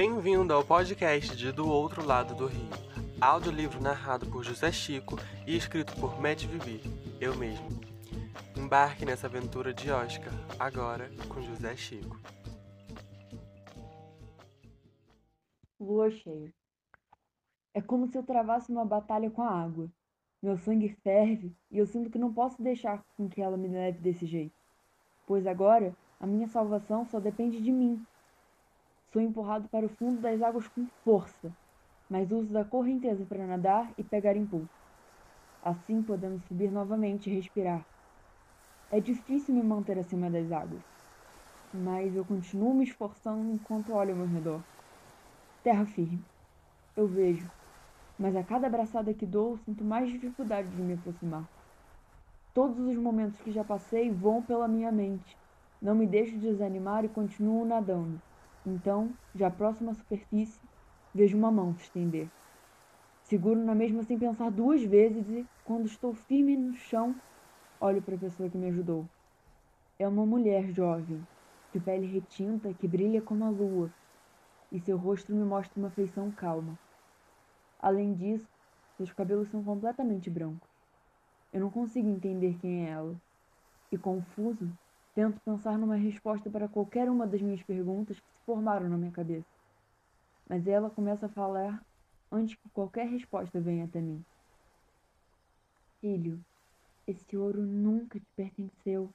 Bem-vindo ao podcast de Do Outro Lado do Rio, audiolivro narrado por José Chico e escrito por Matt Vivi, eu mesmo. Embarque nessa aventura de Oscar, agora com José Chico. Lua cheia. É como se eu travasse uma batalha com a água. Meu sangue ferve e eu sinto que não posso deixar com que ela me leve desse jeito. Pois agora a minha salvação só depende de mim. Sou empurrado para o fundo das águas com força, mas uso da correnteza para nadar e pegar impulso. Assim podemos subir novamente e respirar. É difícil me manter acima das águas, mas eu continuo me esforçando enquanto olho ao meu redor. Terra firme. Eu vejo, mas a cada abraçada que dou, sinto mais dificuldade de me aproximar. Todos os momentos que já passei voam pela minha mente, não me deixo desanimar e continuo nadando. Então, já próximo à superfície, vejo uma mão se estender. Seguro na mesma sem pensar duas vezes e, quando estou firme no chão, olho para a pessoa que me ajudou. É uma mulher jovem, de pele retinta que brilha como a lua, e seu rosto me mostra uma feição calma. Além disso, seus cabelos são completamente brancos. Eu não consigo entender quem é ela. E confuso, Tento pensar numa resposta para qualquer uma das minhas perguntas que se formaram na minha cabeça. Mas ela começa a falar antes que qualquer resposta venha até mim. Filho, esse ouro nunca te pertenceu.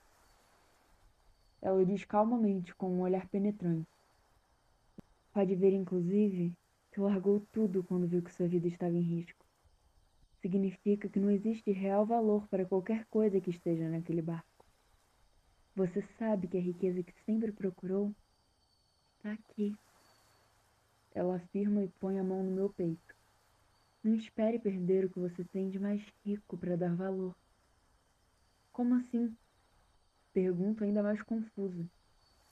Ela diz calmamente, com um olhar penetrante. Pode ver, inclusive, que largou tudo quando viu que sua vida estava em risco. Significa que não existe real valor para qualquer coisa que esteja naquele barco. Você sabe que a riqueza que sempre procurou está aqui. Ela afirma e põe a mão no meu peito. Não espere perder o que você tem de mais rico para dar valor. Como assim? Pergunto ainda mais confusa.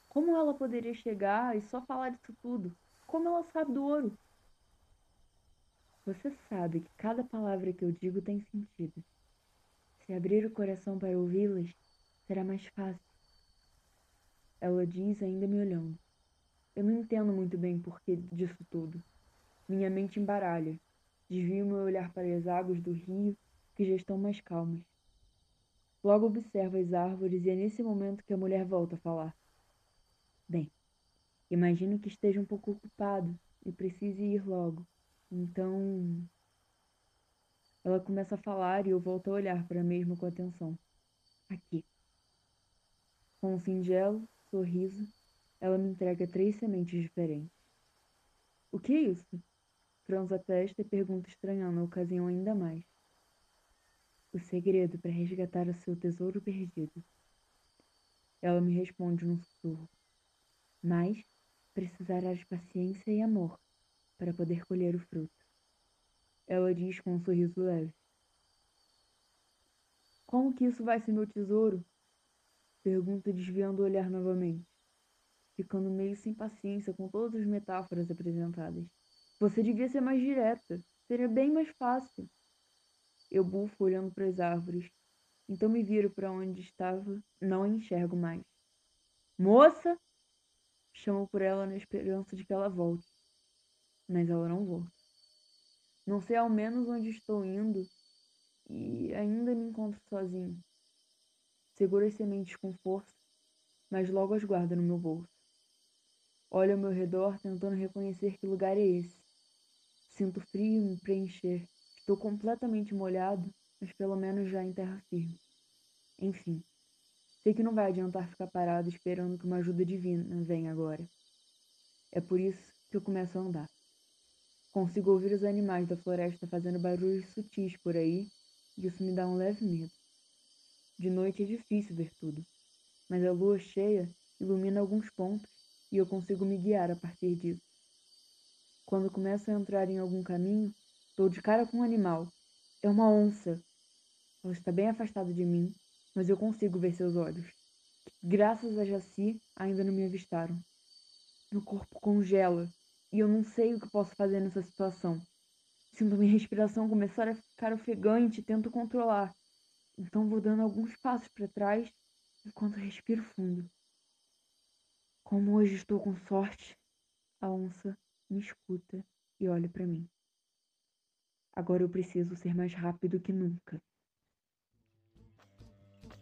Como ela poderia chegar e só falar disso tudo? Como ela sabe do ouro? Você sabe que cada palavra que eu digo tem sentido. Se abrir o coração para ouvi-las, será mais fácil. Ela diz, ainda me olhando. Eu não entendo muito bem porquê disso tudo. Minha mente embaralha. Desvio meu olhar para as águas do rio, que já estão mais calmas. Logo observo as árvores e é nesse momento que a mulher volta a falar. Bem, imagino que esteja um pouco ocupado e precise ir logo. Então. Ela começa a falar e eu volto a olhar para a mesma com atenção. Aqui. Com um singelo, sorriso, ela me entrega três sementes diferentes. O que é isso? Franzo a testa e pergunta estranhando a ocasião ainda mais. O segredo para resgatar o seu tesouro perdido. Ela me responde num sussurro. Mas precisará de paciência e amor para poder colher o fruto. Ela diz com um sorriso leve. Como que isso vai ser meu tesouro? Pergunta desviando o olhar novamente, ficando meio sem paciência com todas as metáforas apresentadas. Você devia ser mais direta. Seria bem mais fácil. Eu bufo olhando para as árvores. Então me viro para onde estava, não a enxergo mais. Moça! Chamo por ela na esperança de que ela volte. Mas ela não volta. Não sei ao menos onde estou indo e ainda me encontro sozinho. Seguro as sementes com força, mas logo as guardo no meu bolso. Olho ao meu redor, tentando reconhecer que lugar é esse. Sinto frio me preencher. Estou completamente molhado, mas pelo menos já em terra firme. Enfim, sei que não vai adiantar ficar parado esperando que uma ajuda divina venha agora. É por isso que eu começo a andar. Consigo ouvir os animais da floresta fazendo barulhos sutis por aí, e isso me dá um leve medo. De noite é difícil ver tudo, mas a lua cheia ilumina alguns pontos e eu consigo me guiar a partir disso. Quando começo a entrar em algum caminho, dou de cara com um animal. É uma onça. Ela está bem afastada de mim, mas eu consigo ver seus olhos. Graças a Jaci, ainda não me avistaram. Meu corpo congela e eu não sei o que posso fazer nessa situação. Sinto minha respiração começar a ficar ofegante e tento controlar. Então vou dando alguns passos para trás enquanto respiro fundo. Como hoje estou com sorte, a onça me escuta e olha para mim. Agora eu preciso ser mais rápido que nunca.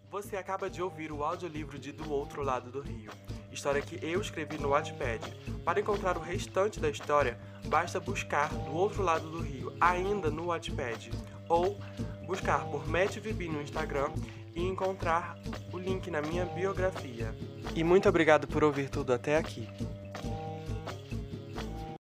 Você acaba de ouvir o audiolivro de Do Outro Lado do Rio, história que eu escrevi no Wattpad. Para encontrar o restante da história, basta buscar Do Outro Lado do Rio ainda no Wattpad ou buscar por Matt Vibi no Instagram e encontrar o link na minha biografia. E muito obrigado por ouvir tudo até aqui.